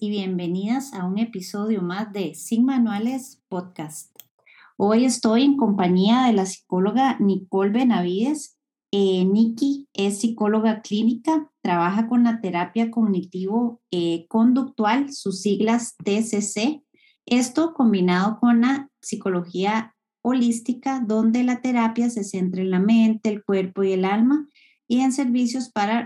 y bienvenidas a un episodio más de Sin Manuales Podcast. Hoy estoy en compañía de la psicóloga Nicole Benavides. Eh, Nikki es psicóloga clínica, trabaja con la terapia cognitivo-conductual, eh, sus siglas TCC. Esto combinado con la psicología holística, donde la terapia se centra en la mente, el cuerpo y el alma y en servicios para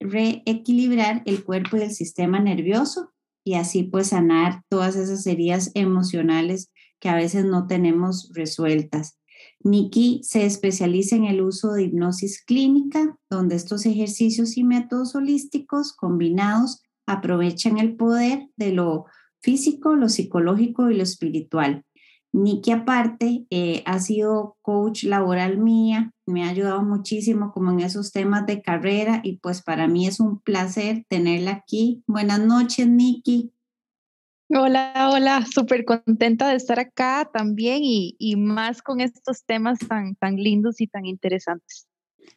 reequilibrar el cuerpo y el sistema nervioso y así pues sanar todas esas heridas emocionales que a veces no tenemos resueltas. Nikki se especializa en el uso de hipnosis clínica, donde estos ejercicios y métodos holísticos combinados aprovechan el poder de lo físico, lo psicológico y lo espiritual Nikki aparte eh, ha sido coach laboral mía, me ha ayudado muchísimo como en esos temas de carrera y pues para mí es un placer tenerla aquí. Buenas noches, Nikki. Hola, hola, súper contenta de estar acá también y, y, más con estos temas tan, tan lindos y tan interesantes.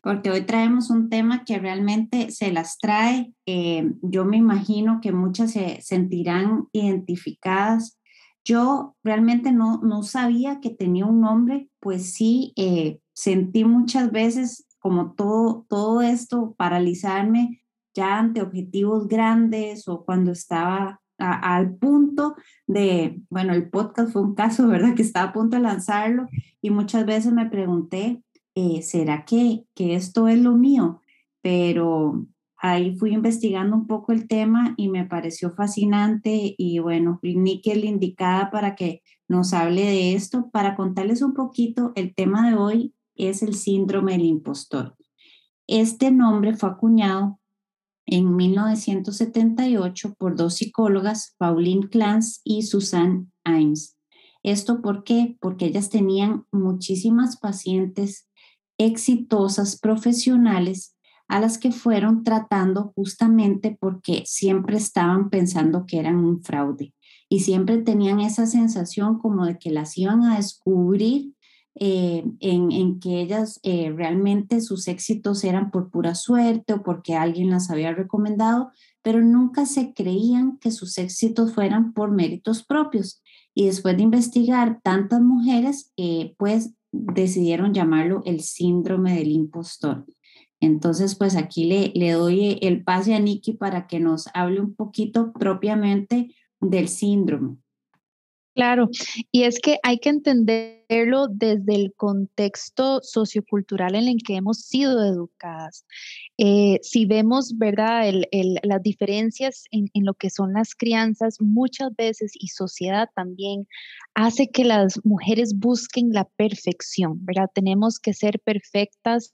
Porque hoy traemos un tema que realmente se las trae. Eh, yo me imagino que muchas se sentirán identificadas yo realmente no, no sabía que tenía un nombre, pues sí, eh, sentí muchas veces como todo, todo esto paralizarme ya ante objetivos grandes o cuando estaba al punto de, bueno, el podcast fue un caso, ¿verdad? Que estaba a punto de lanzarlo y muchas veces me pregunté, eh, ¿será que, que esto es lo mío? Pero ahí fui investigando un poco el tema y me pareció fascinante y bueno, la indicada para que nos hable de esto. Para contarles un poquito, el tema de hoy es el síndrome del impostor. Este nombre fue acuñado en 1978 por dos psicólogas, Pauline Clance y Susan Imes. ¿Esto por qué? Porque ellas tenían muchísimas pacientes exitosas profesionales a las que fueron tratando justamente porque siempre estaban pensando que eran un fraude y siempre tenían esa sensación como de que las iban a descubrir eh, en, que ellas eh, realmente sus éxitos eran por pura suerte o porque alguien las había recomendado, pero nunca se creían que sus éxitos fueran por méritos propios. Y después de investigar tantas mujeres, eh, pues decidieron llamarlo el síndrome del impostor. Entonces, pues aquí le, le doy el pase a Nikki para que nos hable un poquito propiamente del síndrome. Claro, y es que hay que entenderlo desde el contexto sociocultural en el que hemos sido educadas. Eh, si vemos, ¿verdad?, las diferencias en, en, lo que son las crianzas, muchas veces, y sociedad también, hace que las mujeres busquen la perfección, ¿verdad? Tenemos que ser perfectas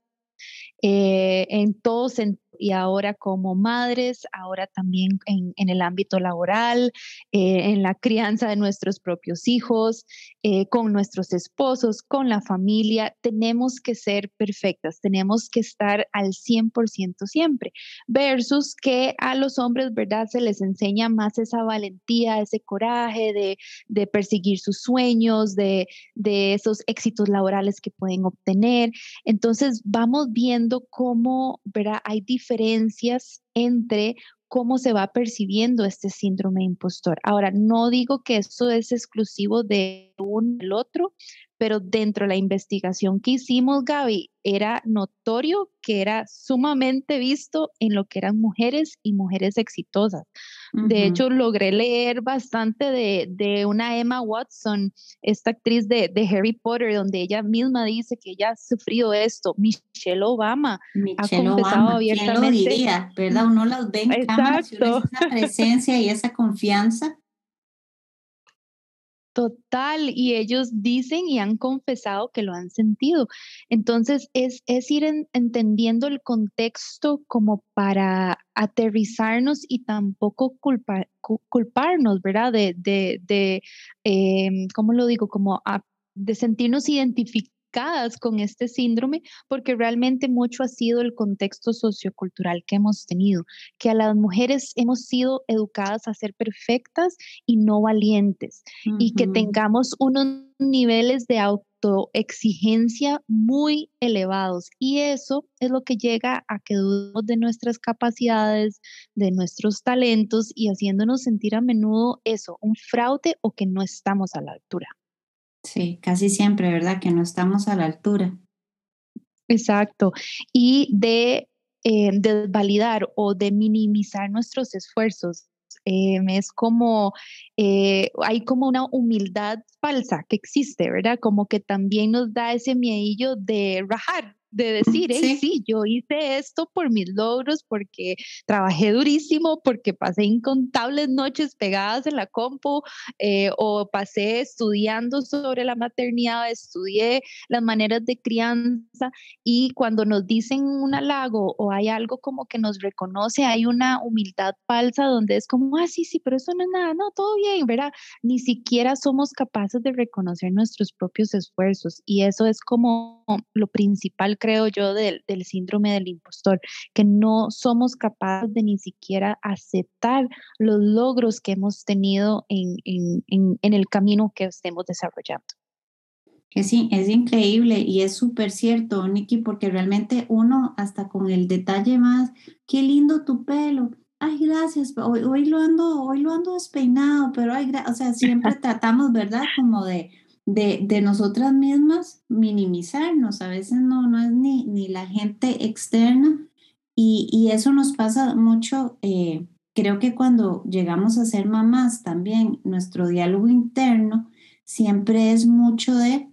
eh, en todo sentido y ahora como madres, ahora también en, el ámbito laboral, eh, en la crianza de nuestros propios hijos, eh, con nuestros esposos, con la familia, tenemos que ser perfectas, tenemos que estar al 100% siempre, versus que a los hombres, ¿verdad? Se les enseña más esa valentía, ese coraje de, de perseguir sus sueños, de, de esos éxitos laborales que pueden obtener. Entonces, vamos viendo cómo, ¿verdad? Hay diferentes diferencias entre cómo se va percibiendo este síndrome impostor. Ahora, no digo que eso es exclusivo de uno al otro, pero dentro de la investigación que hicimos, Gaby, era notorio que era sumamente visto en lo que eran mujeres y mujeres exitosas. De hecho, logré leer bastante de, una Emma Watson, esta actriz de, Harry Potter, donde ella misma dice que ella ha sufrido esto. Michelle Obama ha confesado abiertamente. ¿Quién lo diría, ¿verdad? Uno las ve en Exacto. esa presencia y esa confianza Total, y ellos dicen y han confesado que lo han sentido. Entonces, es, es ir entendiendo el contexto como para aterrizarnos y tampoco culpar, culparnos, ¿verdad? De, de, de em, ¿cómo lo digo? Como de sentirnos identificados con este síndrome porque realmente mucho ha sido el contexto sociocultural que hemos tenido, que a las mujeres hemos sido educadas a ser perfectas y no valientes y que tengamos unos niveles de autoexigencia muy elevados y eso es lo que llega a que dudemos de nuestras capacidades, de nuestros talentos y haciéndonos sentir a menudo eso, un fraude o que no estamos a la altura. Sí, casi siempre, ¿verdad? Que no estamos a la altura. Exacto. Y de eh, desvalidar o de minimizar nuestros esfuerzos. Em, es como, eh, hay como una humildad falsa que existe, ¿verdad? Como que también nos da ese miedillo de rajar, de decir, sí. sí, yo hice esto por mis logros, porque trabajé durísimo, porque pasé incontables noches pegadas en la compu eh, o pasé estudiando sobre la maternidad, estudié las maneras de crianza y cuando nos dicen un halago o hay algo como que nos reconoce, hay una humildad falsa donde es como, ah, sí, sí, pero eso no es nada, no, todo bien, ¿verdad? Ni siquiera somos capaces de reconocer nuestros propios esfuerzos y eso es como lo principal creo yo, del, síndrome del impostor, que no somos capaces de ni siquiera aceptar los logros que hemos tenido en, el camino que estemos desarrollando. Es, es increíble y es súper cierto, Nikki, porque realmente uno hasta con el detalle más, qué lindo tu pelo, ay, gracias, hoy, hoy lo ando, hoy lo ando despeinado, pero ay, o sea, siempre tratamos, ¿verdad? Como de, de, de, nosotras mismas minimizarnos. A veces no, no es ni, ni la gente externa y, y eso nos pasa mucho. Eh, creo que cuando llegamos a ser mamás también, nuestro diálogo interno siempre es mucho de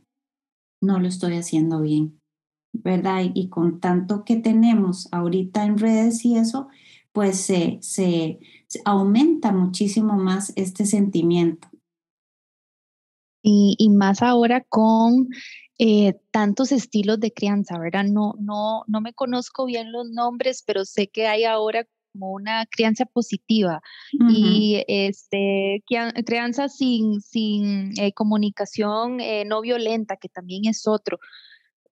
no lo estoy haciendo bien, ¿verdad? Y, con tanto que tenemos ahorita en redes y eso, pues se, se aumenta muchísimo más este sentimiento. Y, más ahora con eh, tantos estilos de crianza, ¿verdad? No, no, no me conozco bien los nombres, pero sé que hay ahora como una crianza positiva y este, crianza sin, sin eh, comunicación eh, no violenta, que también es otro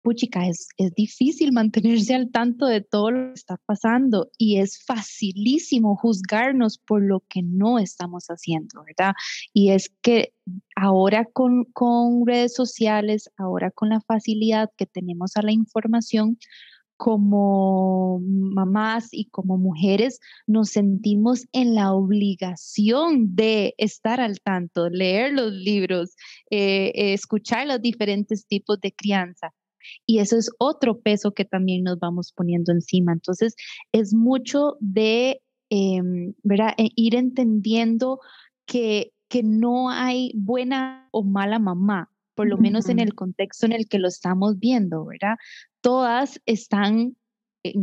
puchica, es, es difícil mantenerse al tanto de todo lo que está pasando y es facilísimo juzgarnos por lo que no estamos haciendo, ¿verdad? Y es que ahora con, con redes sociales, ahora con la facilidad que tenemos a la información, como mamás y como mujeres nos sentimos en la obligación de estar al tanto, leer los libros, eh, escuchar los diferentes tipos de crianza. Y eso es otro peso que también nos vamos poniendo encima. Entonces, es mucho de em, e ir entendiendo que, que no hay buena o mala mamá, por lo menos en el contexto en el que lo estamos viendo, ¿verdad? Todas están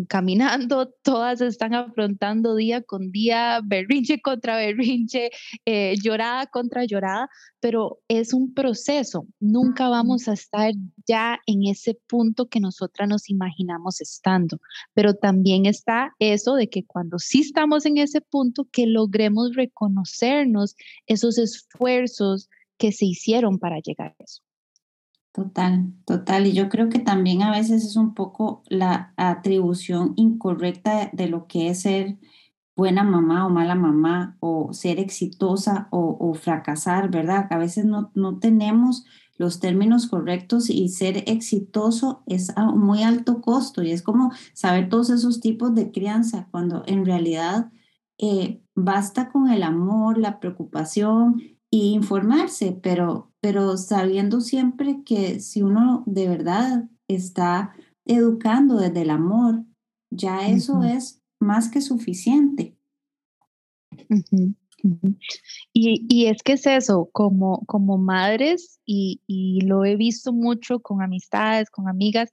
caminando, todas están afrontando día con día, berrinche contra berrinche, eh, llorada contra llorada, pero es un proceso. Nunca vamos a estar ya en ese punto que nosotras nos imaginamos estando, pero también está eso de que cuando sí estamos en ese punto, que logremos reconocernos esos esfuerzos que se hicieron para llegar a eso. Total, total. Y yo creo que también a veces es un poco la atribución incorrecta de lo que es ser buena mamá o mala mamá o ser exitosa o, fracasar, ¿verdad? A veces no, no tenemos los términos correctos y ser exitoso es a muy alto costo y es como saber todos esos tipos de crianza cuando en realidad eh, basta con el amor, la preocupación y informarse, pero, pero sabiendo siempre que si uno de verdad está educando desde el amor, ya eso es más que suficiente. Y, y, es que es eso, como, como madres, y, y, lo he visto mucho con amistades, con amigas,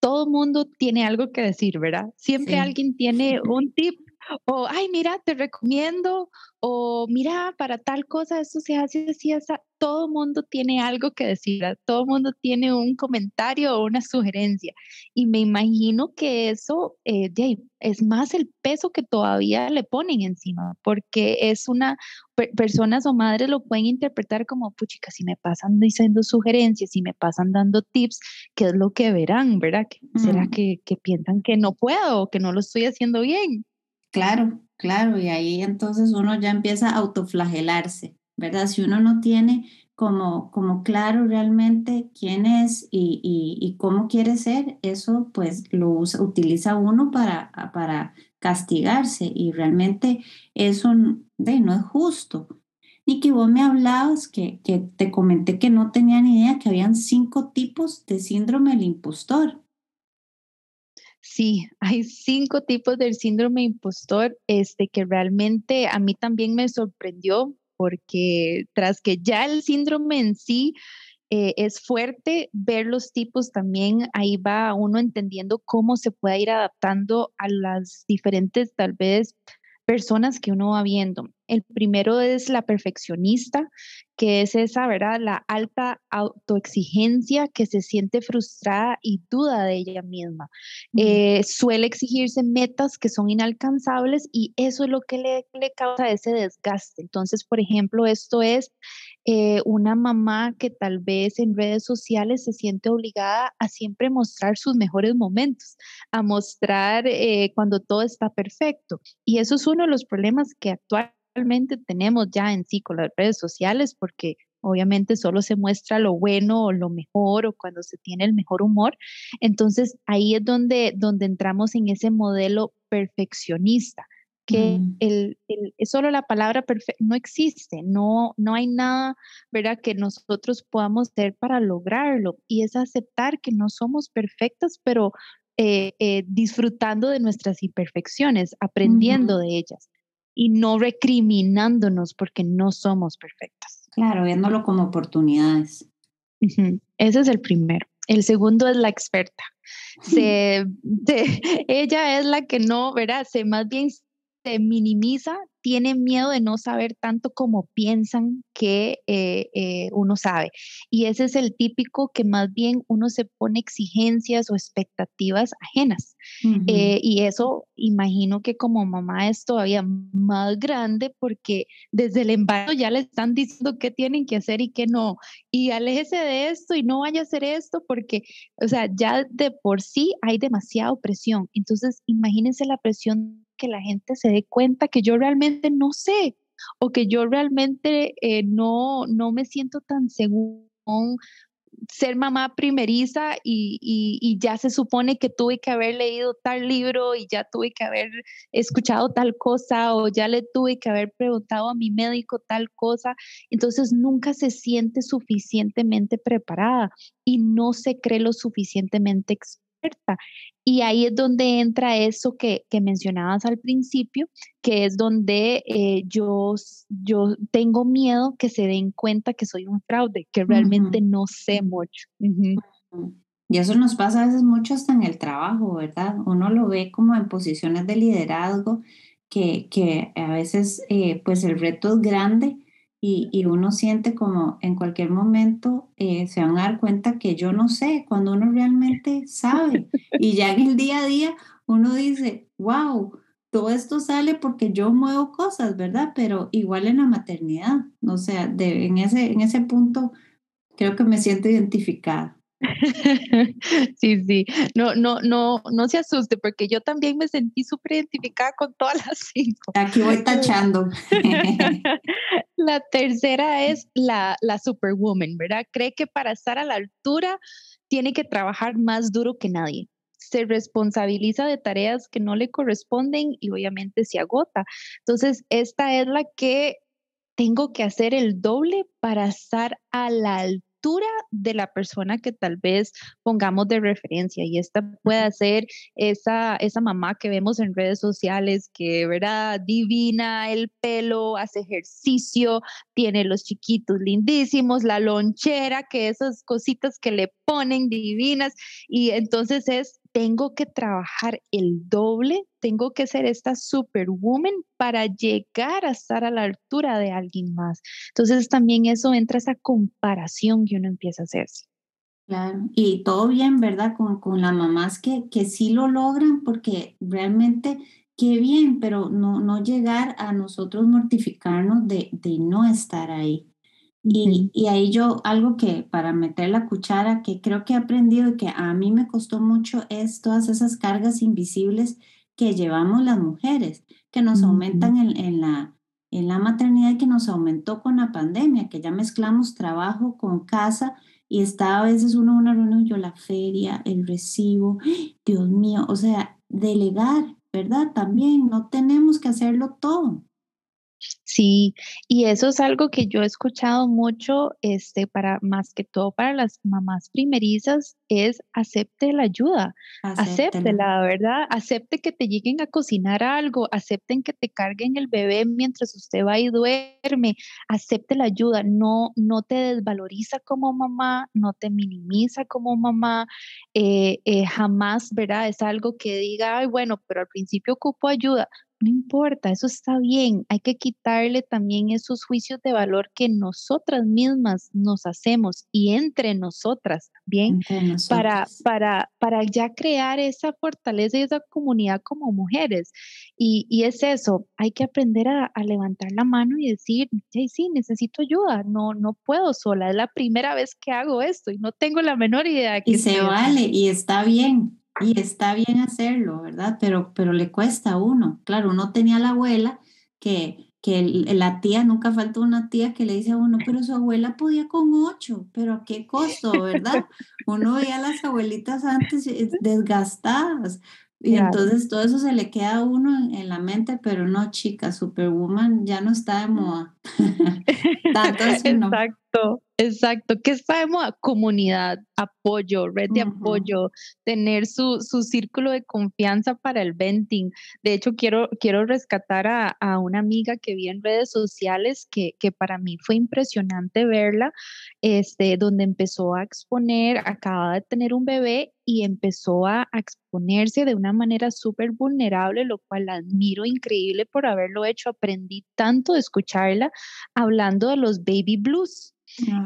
todo mundo tiene algo que decir, ¿verdad? Siempre alguien tiene un tip o, ay, mira, te recomiendo, o mira, para tal cosa, eso se hace así. Todo mundo tiene algo que decir, todo mundo tiene un comentario o una sugerencia. Y me imagino que eso eh, es más el peso que todavía le ponen encima, porque es una, personas o madres lo pueden interpretar como, puchica, si me pasan diciendo sugerencias, si me pasan dando tips, ¿qué es lo que verán, verdad? ¿Será que, que piensan que no puedo o que no lo estoy haciendo bien? Claro, claro, y ahí entonces uno ya empieza a autoflagelarse, ¿verdad? Si uno no tiene como, como claro realmente quién es y, y, cómo quiere ser, eso pues lo usa, utiliza uno para, para castigarse y realmente eso de, no es justo. Y vos me hablabas, que, que te comenté que no tenía ni idea que habían cinco tipos de síndrome del impostor. Sí, hay cinco tipos del síndrome impostor, este que realmente a mí también me sorprendió porque tras que ya el síndrome en sí eh, es fuerte, ver los tipos también, ahí va uno entendiendo cómo se puede ir adaptando a las diferentes, tal vez, personas que uno va viendo. El primero es la perfeccionista, que es esa, ¿verdad? La alta autoexigencia que se siente frustrada y duda de ella misma. Eh, suele exigirse metas que son inalcanzables y eso es lo que le, le causa ese desgaste. Entonces, por ejemplo, esto es eh, una mamá que tal vez en redes sociales se siente obligada a siempre mostrar sus mejores momentos, a mostrar eh, cuando todo está perfecto. Y eso es uno de los problemas que actualmente realmente tenemos ya en sí con las redes sociales, porque obviamente solo se muestra lo bueno o lo mejor o cuando se tiene el mejor humor. Entonces ahí es donde, donde entramos en ese modelo perfeccionista, que mm. el, solo la palabra perfecto no existe, no, no hay nada, ¿verdad?, que nosotros podamos hacer para lograrlo y es aceptar que no somos perfectas, pero eh, eh, disfrutando de nuestras imperfecciones, aprendiendo de ellas y no recriminándonos porque no somos perfectas. Claro, viéndolo como oportunidades. Ese es el primero. El segundo es la experta. Se, ella es la que no, ¿verdad? Se más bien se minimiza tienen miedo de no saber tanto como piensan que eh, eh, uno sabe. Y ese es el típico que más bien uno se pone exigencias o expectativas ajenas. Eh, y eso imagino que como mamá es todavía más grande porque desde el embarazo ya le están diciendo qué tienen que hacer y qué no. Y aléjese de esto y no vaya a hacer esto porque, o sea, ya de por sí hay demasiada presión. Entonces, imagínense la presión que la gente se dé cuenta que yo realmente no sé o que yo realmente eh, no, no me siento tan seguro ser mamá primeriza y, y, ya se supone que tuve que haber leído tal libro y ya tuve que haber escuchado tal cosa o ya le tuve que haber preguntado a mi médico tal cosa. Entonces nunca se siente suficientemente preparada y no se cree lo suficientemente experta. Y ahí es donde entra eso que, que mencionabas al principio, que es donde eh, yo, yo tengo miedo que se den cuenta que soy un fraude, que realmente no sé mucho. Y eso nos pasa a veces mucho hasta en el trabajo, ¿verdad? Uno lo ve como en posiciones de liderazgo, que, que a veces eh, pues el reto es grande y, uno siente como en cualquier momento eh, se van a dar cuenta que yo no sé, cuando uno realmente sabe. Y ya en el día a día uno dice, wow, todo esto sale porque yo muevo cosas, ¿verdad? Pero igual en la maternidad, o sea, de, en, ese, en ese punto creo que me siento identificada. Sí, sí, no, no, no, no se asuste porque yo también me sentí súper identificada con todas las cinco. Aquí voy tachando. La tercera es la, la superwoman, ¿verdad? Cree que para estar a la altura tiene que trabajar más duro que nadie. Se responsabiliza de tareas que no le corresponden y obviamente se agota. Entonces, esta es la que tengo que hacer el doble para estar a la altura de la persona que tal vez pongamos de referencia y esta puede ser esa, esa mamá que vemos en redes sociales que, ¿verdad? Divina el pelo, hace ejercicio, tiene los chiquitos lindísimos, la lonchera, que esas cositas que le ponen divinas y entonces es tengo que trabajar el doble, tengo que ser esta superwoman para llegar a estar a la altura de alguien más. Entonces también eso entra esa comparación que uno empieza a hacerse. Claro, y todo bien, ¿verdad? Con, con las mamás que, que sí lo logran, porque realmente qué bien, pero no, no llegar a nosotros mortificarnos de, de no estar ahí. Y, y, ahí yo, algo que para meter la cuchara, que creo que he aprendido y que a mí me costó mucho, es todas esas cargas invisibles que llevamos las mujeres, que nos aumentan en, en, la, en la maternidad y que nos aumentó con la pandemia, que ya mezclamos trabajo con casa y está a veces uno en una reunión, yo la feria, el recibo, Dios mío, o sea, delegar, ¿verdad? También no tenemos que hacerlo todo. Sí, y eso es algo que yo he escuchado mucho, este, para más que todo para las mamás primerizas, es acepte la ayuda, acepte la ¿verdad? Acepte que te lleguen a cocinar algo, acepten que te carguen el bebé mientras usted va y duerme, acepte la ayuda, no, no te desvaloriza como mamá, no te minimiza como mamá, eh, eh, jamás, ¿verdad? Es algo que diga, ay, bueno, pero al principio ocupo ayuda, no importa, eso está bien. Hay que quitarle también esos juicios de valor que nosotras mismas nos hacemos y entre nosotras, ¿bien? Para, para, para ya crear esa fortaleza y esa comunidad como mujeres. Y, y es eso, hay que aprender a, a, levantar la mano y decir, sí, sí, necesito ayuda, no, no puedo sola, es la primera vez que hago esto y no tengo la menor idea. Que y se vale y está bien. Y está bien hacerlo, ¿verdad? Pero, pero le cuesta a uno. Claro, uno tenía la abuela que, que la tía, nunca faltó una tía que le dice a uno, pero su abuela podía con ocho, pero ¿a qué costo, verdad? Uno veía a las abuelitas antes eh, desgastadas. Y entonces todo eso se le queda a uno en, la mente, pero no, chica, Superwoman ya no está de moda. Tanto Exacto. Exacto, ¿qué sabemos? Comunidad, apoyo, red de apoyo, tener su, su, círculo de confianza para el venting. De hecho, quiero, quiero rescatar a, a una amiga que vi en redes sociales que, que, para mí fue impresionante verla, este, donde empezó a exponer, acaba de tener un bebé y empezó a, a exponerse de una manera súper vulnerable, lo cual la admiro increíble por haberlo hecho. Aprendí tanto de escucharla hablando de los baby blues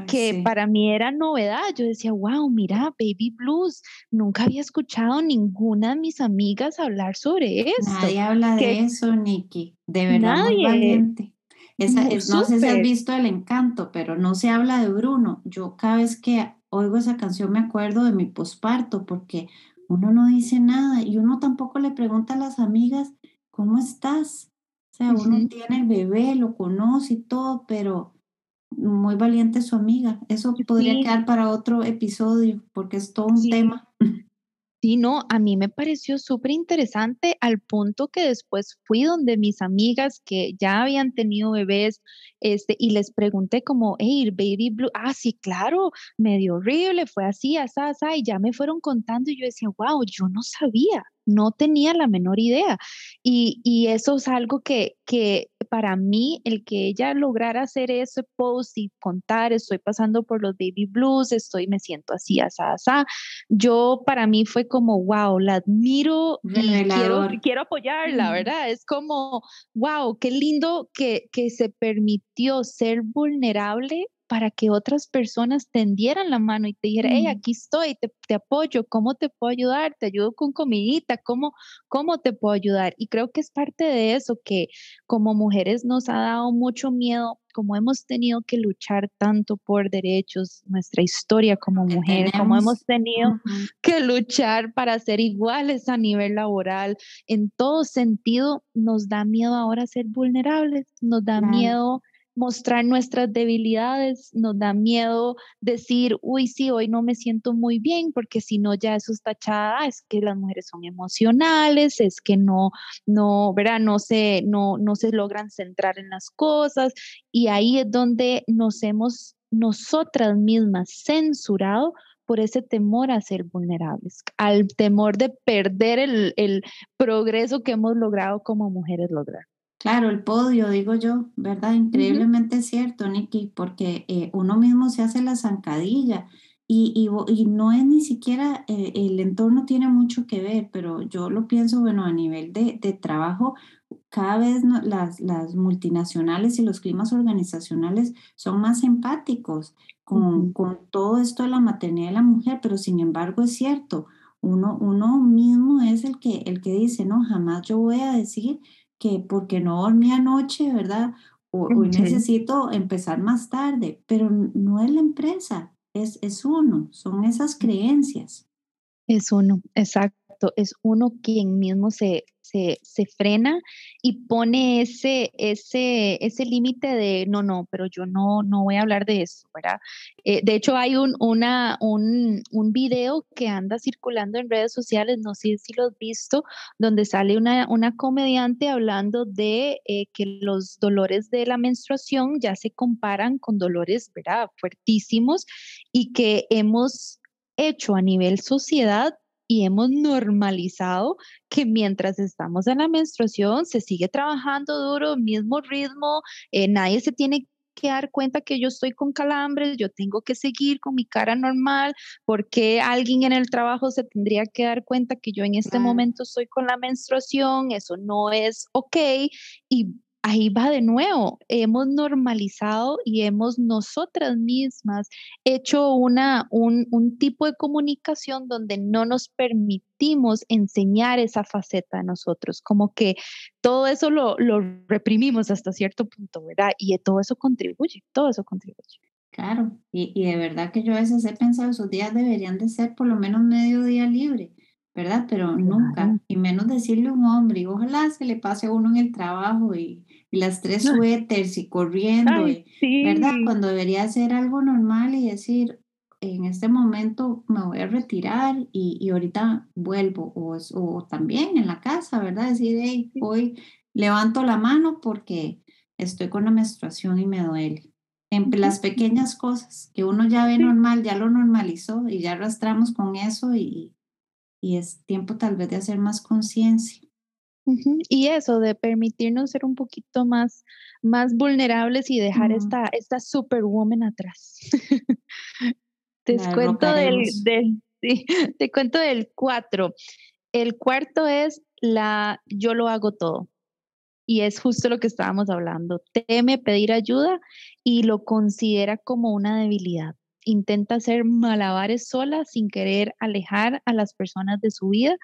que para mí era novedad. Yo decía, wow, mira, Baby Blues, nunca había escuchado ninguna de mis amigas hablar sobre eso. Nadie habla de eso, Nikki, de verdad muy valiente. Esa, no sé si has visto El Encanto, pero no se habla de Bruno. Yo cada vez que oigo esa canción me acuerdo de mi posparto, porque uno no dice nada y uno tampoco le pregunta a las amigas, ¿cómo estás? O sea, uno tiene el bebé, lo conoce y todo, pero muy valiente su amiga. Eso podría quedar para otro episodio porque es todo un tema. Sí, no, a mí me pareció súper interesante al punto que después fui donde mis amigas que ya habían tenido bebés, este, y les pregunté como, hey, baby blue, ah, sí, claro, medio horrible, fue así, así, así, y ya me fueron contando y yo decía, wow, yo no sabía, no tenía la menor idea. Y, y eso es algo que, que para mí, el que ella lograra hacer ese post y contar, estoy pasando por los baby blues, estoy, me siento así, así, así, yo para mí fue como, wow, la admiro y quiero, quiero apoyarla, ¿verdad? Es como, wow, qué lindo que, que se permitió ser vulnerable para que otras personas tendieran la mano y te dijeran, hey, aquí estoy, te, te, apoyo, ¿cómo te puedo ayudar? Te ayudo con comidita, ¿cómo, ¿cómo te puedo ayudar? Y creo que es parte de eso que como mujeres nos ha dado mucho miedo, como hemos tenido que luchar tanto por derechos, nuestra historia como mujeres, como hemos tenido que luchar para ser iguales a nivel laboral, en todo sentido, nos da miedo ahora ser vulnerables, nos da miedo mostrar nuestras debilidades, nos da miedo decir, uy, sí, hoy no me siento muy bien, porque si no ya eso está tachada, es que las mujeres son emocionales, es que no, no, ¿verdad? No se, no, no se logran centrar en las cosas y ahí es donde nos hemos nosotras mismas censurado por ese temor a ser vulnerables, al temor de perder el, el progreso que hemos logrado como mujeres lograr. Claro, el podio, digo yo, ¿verdad? Increíblemente cierto, Nikki, porque eh, uno mismo se hace la zancadilla Y, y, no es ni siquiera, eh, el entorno tiene mucho que ver, pero yo lo pienso, bueno, a nivel de, de trabajo, cada vez las, las, multinacionales y los climas organizacionales son más empáticos con, con, todo esto de la maternidad de la mujer, pero sin embargo es cierto, uno, uno mismo es el que, el que dice, no, jamás yo voy a decir que porque no dormí anoche, ¿verdad? O, o necesito empezar más tarde, pero no es la empresa, es, es uno, son esas creencias. Es uno, exacto, es uno quien mismo se, se, se frena y pone ese, ese, ese límite de no, no, pero yo no, no voy a hablar de eso, ¿verdad? Eh, de hecho, hay un, una, un, un, video que anda circulando en redes sociales, no sé si lo has visto, donde sale una, una comediante hablando de eh, que los dolores de la menstruación ya se comparan con dolores, ¿verdad? Fuertísimos y que hemos hecho a nivel sociedad y hemos normalizado que mientras estamos en la menstruación se sigue trabajando duro, mismo ritmo, eh, nadie se tiene que dar cuenta que yo estoy con calambres, yo tengo que seguir con mi cara normal, porque alguien en el trabajo se tendría que dar cuenta que yo en este momento estoy con la menstruación, eso no es ok y ahí va de nuevo, hemos normalizado y hemos nosotras mismas hecho una, un, un, tipo de comunicación donde no nos permitimos enseñar esa faceta de nosotros, como que todo eso lo, lo reprimimos hasta cierto punto, ¿verdad? Y todo eso contribuye, todo eso contribuye. Claro, y, y de verdad que yo a veces he pensado, esos días deberían de ser por lo menos medio día libre, ¿verdad? Pero nunca, y menos decirle a un hombre, y ojalá se le pase a uno en el trabajo y, las tres suéteres y corriendo, ¿verdad? Cuando debería ser algo normal y decir, en este momento me voy a retirar y, y ahorita vuelvo, o, o, también en la casa, ¿verdad? Decir, hey, hoy levanto la mano porque estoy con la menstruación y me duele. En las pequeñas cosas que uno ya ve normal, ya lo normalizó y ya arrastramos con eso y, y es tiempo tal vez de hacer más conciencia. Y eso, de permitirnos ser un poquito más, más vulnerables y dejar esta, esta superwoman atrás. te, cuento del, del, te cuento del cuatro. El cuarto es la yo lo hago todo. Y es justo lo que estábamos hablando. Teme pedir ayuda y lo considera como una debilidad intenta hacer malabares sola sin querer alejar a las personas de su vida,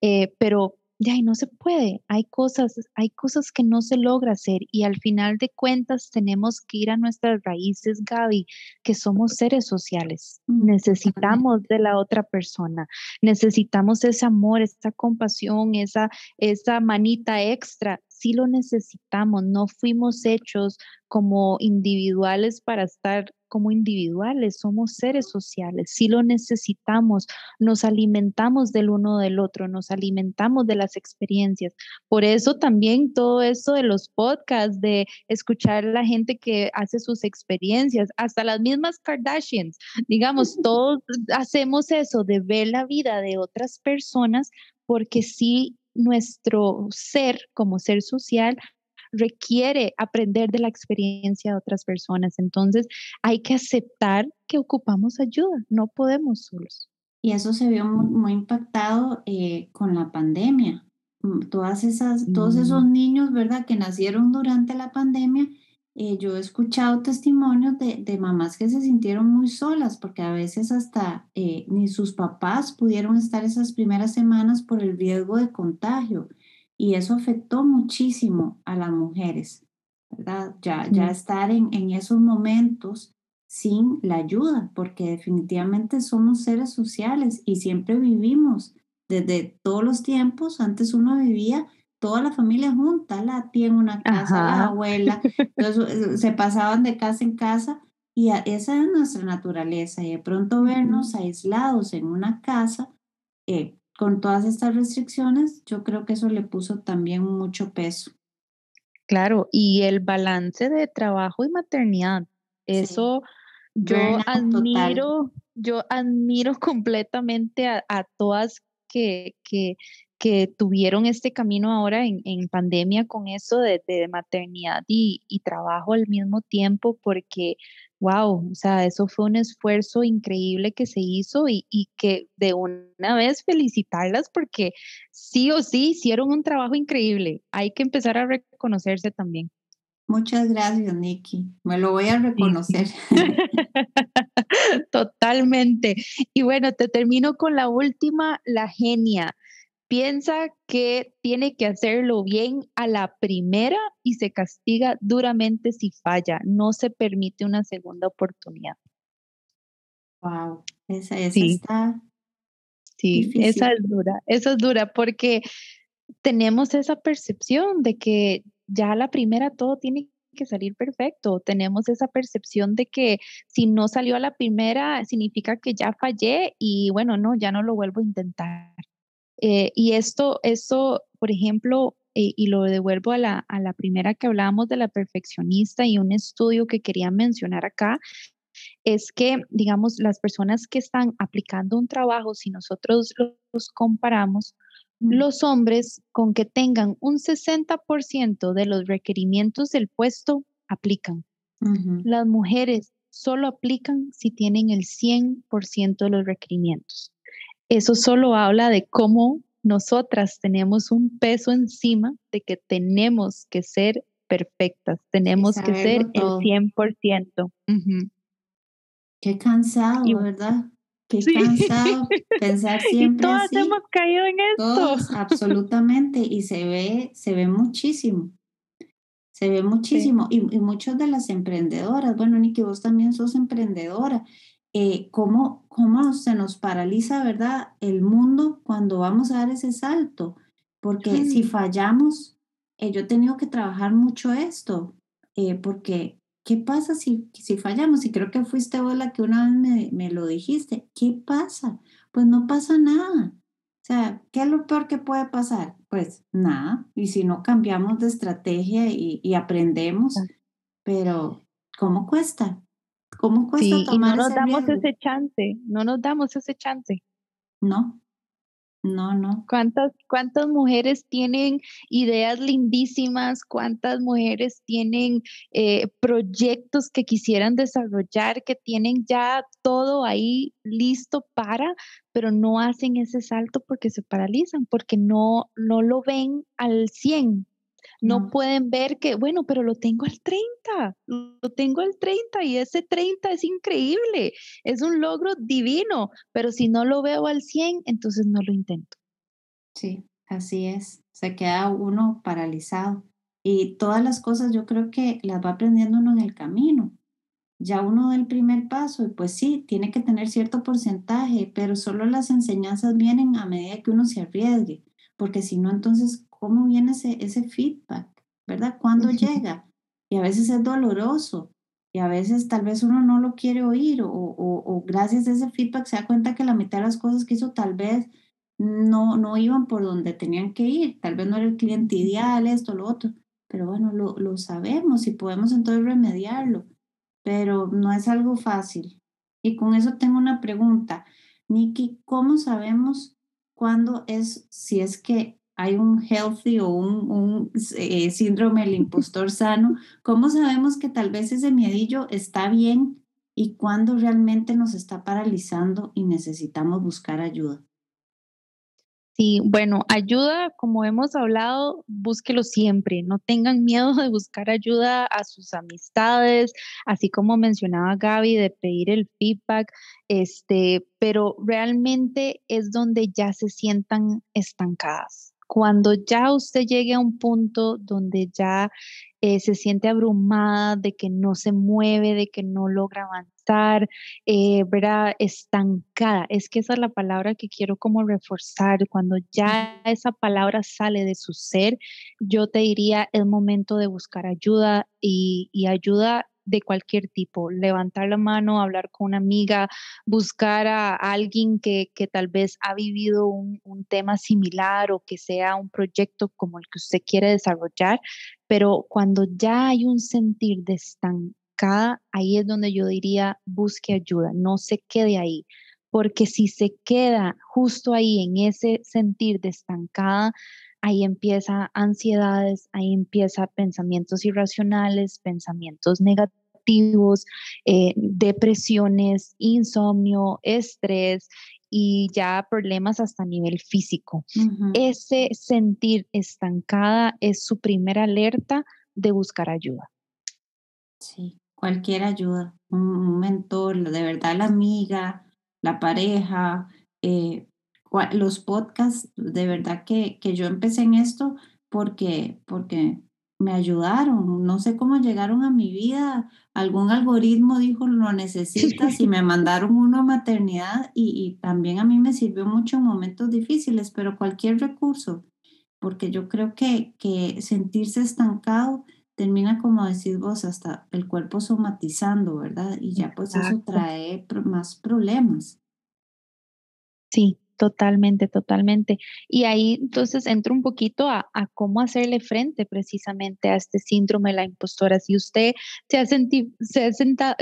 eh, pero ya no se puede. Hay cosas, hay cosas que no se logra hacer y al final de cuentas tenemos que ir a nuestras raíces, Gaby, que somos seres sociales. Mm, necesitamos de la otra persona, necesitamos ese amor, esa compasión, esa, esa manita extra. Sí lo necesitamos, no fuimos hechos como individuales para estar como individuales, somos seres sociales, si lo necesitamos, nos alimentamos del uno del otro, nos alimentamos de las experiencias. Por eso también todo eso de los podcasts, de escuchar a la gente que hace sus experiencias, hasta las mismas Kardashians, digamos, todos hacemos eso de ver la vida de otras personas porque sí nuestro ser como ser social requiere aprender de la experiencia de otras personas. Entonces, hay que aceptar que ocupamos ayuda, no podemos solos. Y eso se vio muy, impactado eh, con la pandemia. Mm, todas esas, todos esos mm. niños, ¿verdad?, que nacieron durante la pandemia, eh, yo he escuchado testimonios de, de, mamás que se sintieron muy solas porque a veces hasta eh, ni sus papás pudieron estar esas primeras semanas por el riesgo de contagio y eso afectó muchísimo a las mujeres, ¿verdad? Ya, ya estar en, en esos momentos sin la ayuda, porque definitivamente somos seres sociales y siempre vivimos desde todos los tiempos. Antes uno vivía toda la familia junta, la tía en una casa, la abuela, entonces, se pasaban de casa en casa y esa es nuestra naturaleza y de pronto vernos aislados en una casa eh, con todas estas restricciones, yo creo que eso le puso también mucho peso. Claro, y el balance de trabajo y maternidad, eso yo admiro, yo admiro completamente a, todas que, que que tuvieron este camino ahora en, pandemia con eso de, maternidad y, trabajo al mismo tiempo, porque, wow, o sea, eso fue un esfuerzo increíble que se hizo y, y que de una vez felicitarlas porque sí o sí hicieron un trabajo increíble. Hay que empezar a reconocerse también. Muchas gracias, Nikki. Me lo voy a reconocer. Totalmente. Y bueno, te termino con la última, la genia. Piensa que tiene que hacerlo bien a la primera y se castiga duramente si falla. No se permite una segunda oportunidad. Wow, esa, está. Sí, esa es dura, esa es dura porque tenemos esa percepción de que ya la primera todo tiene que salir perfecto. Tenemos esa percepción de que si no salió a la primera, significa que ya fallé y bueno, no, ya no lo vuelvo a intentar. Eh, y esto, esto, por ejemplo, eh, y lo devuelvo a la, a la primera que hablábamos de la perfeccionista y un estudio que quería mencionar acá, es que, digamos, las personas que están aplicando un trabajo, si nosotros los comparamos, los hombres con que tengan un 60% de los requerimientos del puesto aplican. Las mujeres solo aplican si tienen el 100% de los requerimientos. Eso solo habla de cómo nosotras tenemos un peso encima de que tenemos que ser perfectas, tenemos que ser el 100%. Qué cansado, ¿verdad? Qué cansado pensar siempre. Y todas hemos caído en esto. absolutamente. Y se ve, se ve muchísimo. Se ve muchísimo. Y, y muchas de las emprendedoras, bueno, Niki, vos también sos emprendedora. Eh, ¿cómo, ¿Cómo se nos paraliza, verdad, el mundo cuando vamos a dar ese salto? Porque si fallamos, eh, yo he tenido que trabajar mucho esto, eh, porque ¿qué pasa si, si fallamos? Y creo que fuiste vos la que una vez me, me, lo dijiste. ¿Qué pasa? Pues no pasa nada. O sea, ¿qué es lo peor que puede pasar? Pues nada. Y si no cambiamos de estrategia y, y aprendemos, pero ¿cómo cuesta? ¿Cómo cuesta sí, tomar y no nos damos ese chance, no nos damos ese chance. No, no, no. ¿Cuántas, ¿Cuántas mujeres tienen ideas lindísimas? ¿Cuántas mujeres tienen eh, proyectos que quisieran desarrollar, que tienen ya todo ahí listo para, pero no hacen ese salto porque se paralizan, porque no, no lo ven al 100? No, pueden ver que, bueno, pero lo tengo al 30, lo tengo al 30 y ese 30 es increíble, es un logro divino, pero si no lo veo al 100, entonces no lo intento. Sí, así es, se queda uno paralizado y todas las cosas yo creo que las va aprendiendo uno en el camino. Ya uno da el primer paso y pues sí, tiene que tener cierto porcentaje, pero solo las enseñanzas vienen a medida que uno se arriesgue, porque si no, entonces cómo viene ese, ese feedback, ¿verdad? ¿Cuándo llega? Y a veces es doloroso y a veces tal vez uno no lo quiere oír o, o, gracias a ese feedback se da cuenta que la mitad de las cosas que hizo tal vez no, no iban por donde tenían que ir, tal vez no era el cliente ideal, esto, lo otro, pero bueno, lo, lo sabemos y podemos entonces remediarlo, pero no es algo fácil. Y con eso tengo una pregunta. Nikki, ¿cómo sabemos cuándo es, si es que hay un healthy o un, eh, síndrome del impostor sano, ¿cómo sabemos que tal vez ese miedillo está bien y cuándo realmente nos está paralizando y necesitamos buscar ayuda? Sí, bueno, ayuda, como hemos hablado, búsquelo siempre. No tengan miedo de buscar ayuda a sus amistades, así como mencionaba Gaby, de pedir el feedback, este, pero realmente es donde ya se sientan estancadas cuando ya usted llegue a un punto donde ya eh, se siente abrumada, de que no se mueve, de que no logra avanzar, eh, ¿verdad? Estancada. Es que esa es la palabra que quiero como reforzar. Cuando ya esa palabra sale de su ser, yo te diría, es momento de buscar ayuda y, y ayuda de cualquier tipo, levantar la mano, hablar con una amiga, buscar a alguien que, tal vez ha vivido un, tema similar o que sea un proyecto como el que usted quiere desarrollar, pero cuando ya hay un sentir de estancada, ahí es donde yo diría busque ayuda, no se quede ahí. porque si se queda justo ahí en ese sentir de estancada, ahí empieza ansiedades, ahí empieza pensamientos irracionales, pensamientos negativos, eh, depresiones, insomnio, estrés y ya problemas hasta nivel físico. Ese sentir estancada es su primera alerta de buscar ayuda. Sí, cualquier ayuda, un mentor, de verdad la amiga, la pareja, eh, los podcasts, de verdad que, que, yo empecé en esto porque, porque me ayudaron, no sé cómo llegaron a mi vida, algún algoritmo dijo lo necesitas y me mandaron uno a maternidad y, y también a mí me sirvió mucho en momentos difíciles, pero cualquier recurso, porque yo creo que, que sentirse estancado termina, como decís vos, hasta el cuerpo somatizando, ¿verdad? Y ya pues eso trae más problemas. Sí, Totalmente, totalmente. Y ahí entonces entro un poquito a, cómo hacerle frente precisamente a este síndrome de la impostora. Si usted se ha, se ha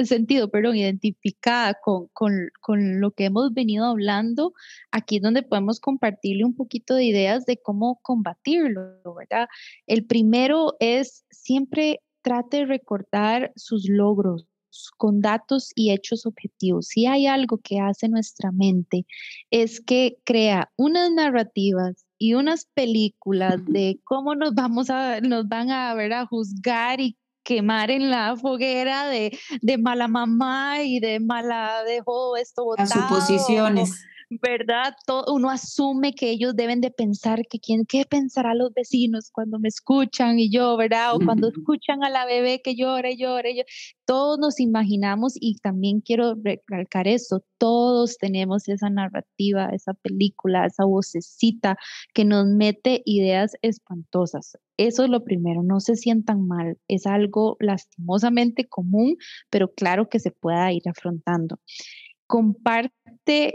sentido perdón, identificada con, con, con, lo que hemos venido hablando, aquí es donde podemos compartirle un poquito de ideas de cómo combatirlo, ¿verdad? El primero es siempre trate de recordar sus logros, con datos y hechos objetivos. Si hay algo que hace nuestra mente es que crea unas narrativas y unas películas de cómo nos vamos a nos van a ver a juzgar y quemar en la foguera de, de mala mamá y de mala dejó esto botado. Las suposiciones. ¿Verdad? Todo, uno asume que ellos deben de pensar que quién, qué pensará los vecinos cuando me escuchan y yo, ¿verdad? O cuando escuchan a la bebé que llora y llora. Y Todos nos imaginamos y también quiero recalcar eso, todos tenemos esa narrativa, esa película, esa vocecita que nos mete ideas espantosas. Eso es lo primero, no se sientan mal, es algo lastimosamente común, pero claro que se pueda ir afrontando comparte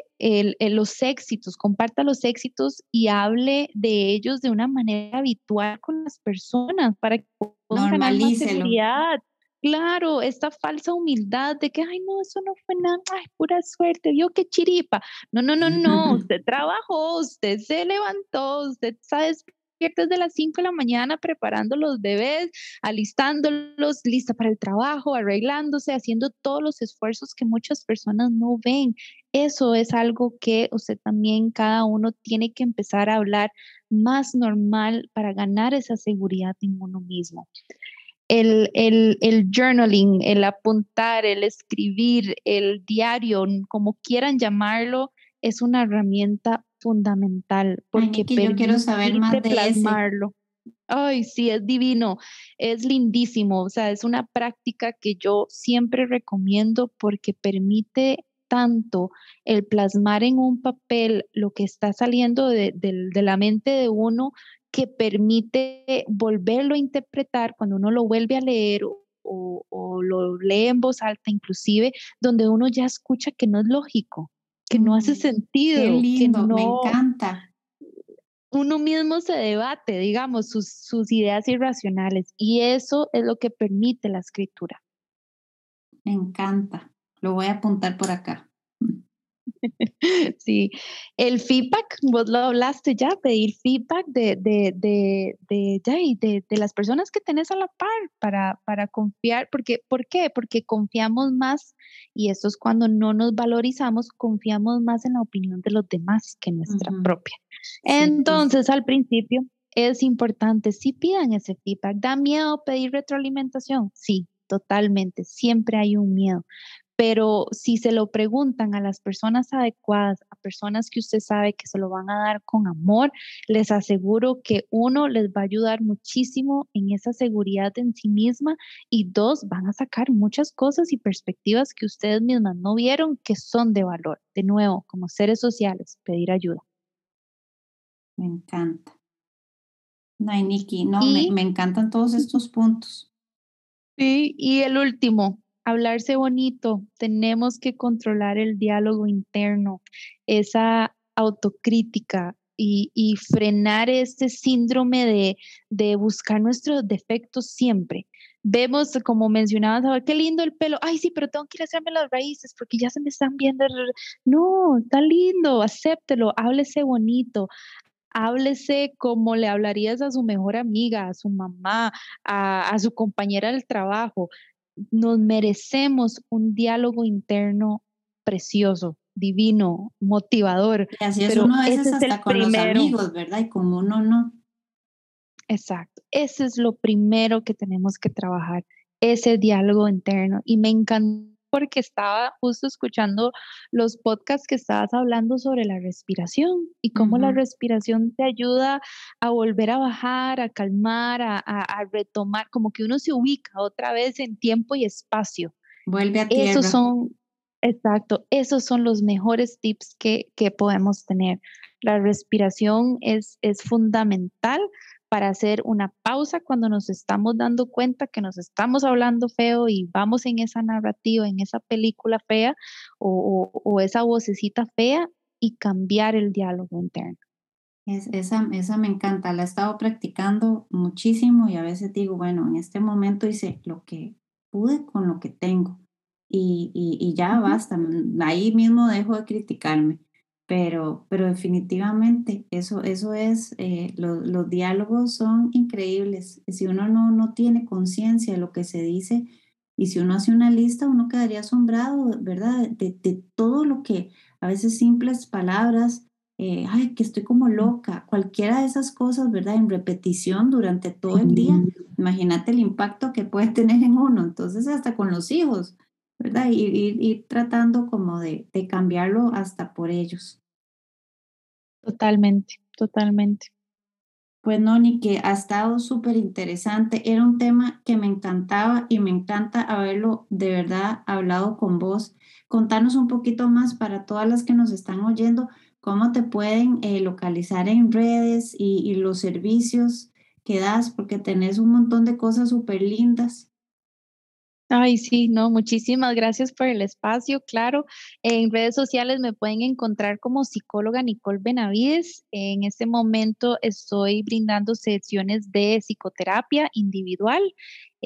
los éxitos, comparta los éxitos y hable de ellos de una manera habitual con las personas para que puedan ganar más seguridad. Claro, esta falsa humildad de que, ay, no, eso no fue nada, ay, pura suerte, vio qué chiripa. No, no, no, no, usted trabajó, usted se levantó, usted sabe desde las 5 de la mañana preparando los bebés, alistándolos, lista para el trabajo, arreglándose, haciendo todos los esfuerzos que muchas personas no ven. Eso es algo que usted también, cada uno tiene que empezar a hablar más normal para ganar esa seguridad en uno mismo. El, el, el, journaling, el apuntar, el escribir, el diario, como quieran llamarlo, es una herramienta fundamental porque Ay, yo quiero saber más de plasmarlo. Ay, sí, es divino, es lindísimo, o sea, es una práctica que yo siempre recomiendo porque permite tanto el plasmar en un papel lo que está saliendo de, la mente de uno que permite volverlo a interpretar cuando uno lo vuelve a leer o, o, lo lee en voz alta inclusive, donde uno ya escucha que no es lógico, que no hace sentido. Qué lindo, me encanta. Uno mismo se debate, digamos, sus, sus ideas irracionales y eso es lo que permite la escritura. Me encanta. Lo voy a apuntar por acá. Sí, el feedback, vos lo hablaste ya, pedir feedback de, de, de, de, de, las personas que tenés a la par para, para confiar, porque, ¿por qué? Porque confiamos más, y eso es cuando no nos valorizamos, confiamos más en la opinión de los demás que nuestra propia. Entonces, al principio es importante, si pidan ese feedback, ¿da miedo pedir retroalimentación? Sí, totalmente, siempre hay un miedo, pero si se lo preguntan a las personas adecuadas, a personas que usted sabe que se lo van a dar con amor, les aseguro que uno les va a ayudar muchísimo en esa seguridad en sí misma y dos, van a sacar muchas cosas y perspectivas que ustedes mismas no vieron que son de valor. De nuevo, como seres sociales, pedir ayuda. Me encanta. No, Nikki, no, me, me encantan todos estos puntos. Sí, y el último, hablarse bonito, tenemos que controlar el diálogo interno, esa autocrítica y, frenar este síndrome de, buscar nuestros defectos siempre. vemos, como mencionabas, qué lindo el pelo. Ay, sí, pero tengo que ir a hacerme las raíces porque ya se me están viendo. No, está lindo, acéptelo, háblese bonito. Háblese como le hablarías a su mejor amiga, a su mamá, a su compañera del trabajo. Nos merecemos un diálogo interno precioso, divino, motivador. Y así es uno a veces hasta con los amigos, ¿verdad? Y como uno no. Exacto. Ese es lo primero que tenemos que trabajar, ese diálogo interno. Y me encantó porque estaba justo escuchando los podcasts que estabas hablando sobre la respiración y cómo la respiración te ayuda a volver a bajar, a calmar, a, a, retomar, como que uno se ubica otra vez en tiempo y espacio. Vuelve a tierra. Esos son, exacto, esos son los mejores tips que, que podemos tener. La respiración es, es fundamental para hacer una pausa cuando nos estamos dando cuenta que nos estamos hablando feo y vamos en esa narrativa, en esa película fea o, esa vocecita fea y cambiar el diálogo interno. Es, esa, esa me encanta, la he estado practicando muchísimo y a veces digo, bueno, en este momento hice lo que pude con lo que tengo y, y ya basta, ahí mismo dejo de criticarme pero, pero definitivamente eso, eso es, eh, los diálogos son increíbles. Si uno no, no tiene conciencia de lo que se dice y si uno hace una lista, uno quedaría asombrado, ¿verdad? De, de todo lo que a veces simples palabras, eh, ay, que estoy como loca, cualquiera de esas cosas, ¿verdad? En repetición durante todo el día. Imagínate el impacto que puede tener en uno. Entonces, hasta con los hijos, ¿verdad? Y ir, tratando como de, de, cambiarlo hasta por ellos. Totalmente, totalmente. Pues no, ni que ha estado súper interesante. Era un tema que me encantaba y me encanta haberlo de verdad hablado con vos. Contanos un poquito más para todas las que nos están oyendo, cómo te pueden eh, localizar en redes y, y los servicios que das, porque tenés un montón de cosas súper lindas. Ay, sí, no, muchísimas gracias por el espacio, claro. En redes sociales me pueden encontrar como psicóloga Nicole Benavides. En este momento estoy brindando sesiones de psicoterapia individual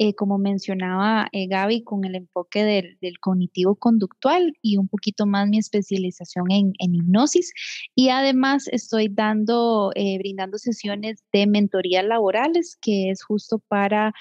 eh, como mencionaba eh, Gaby, con el enfoque del, cognitivo conductual y un poquito más mi especialización en, hipnosis. Y además estoy dando, eh, brindando sesiones de mentorías laborales, que es justo para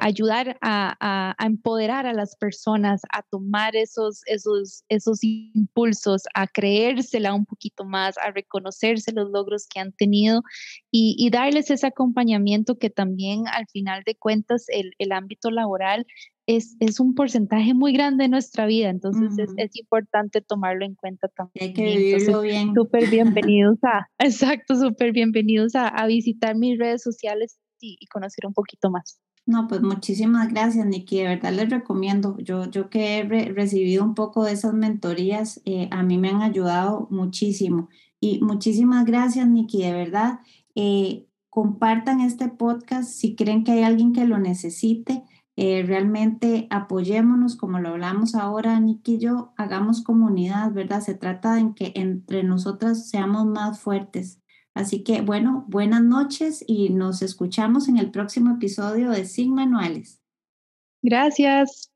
ayudar a, empoderar a las personas a tomar esos, esos, esos impulsos, a creérsela un poquito más, a reconocerse los logros que han tenido y, y darles ese acompañamiento que también al final de cuentas el, el ámbito laboral es, es, un porcentaje muy grande de nuestra vida, entonces es, es, importante tomarlo en cuenta también. Hay que vivirlo bien. Súper bienvenidos a, exacto, súper bienvenidos a, a, visitar mis redes sociales y, y, conocer un poquito más. No, pues muchísimas gracias, Nikki. De verdad les recomiendo. Yo, yo que he recibido un poco de esas mentorías, eh, a mí me han ayudado muchísimo. Y muchísimas gracias, Nikki, de verdad. Eh, compartan este podcast si creen que hay alguien que lo necesite. Eh, realmente apoyémonos, como lo hablamos ahora, Nicky y yo, hagamos comunidad, ¿verdad? Se trata de que entre nosotras seamos más fuertes. Así que, bueno, buenas noches y nos escuchamos en el próximo episodio de Sin Manuales. Gracias.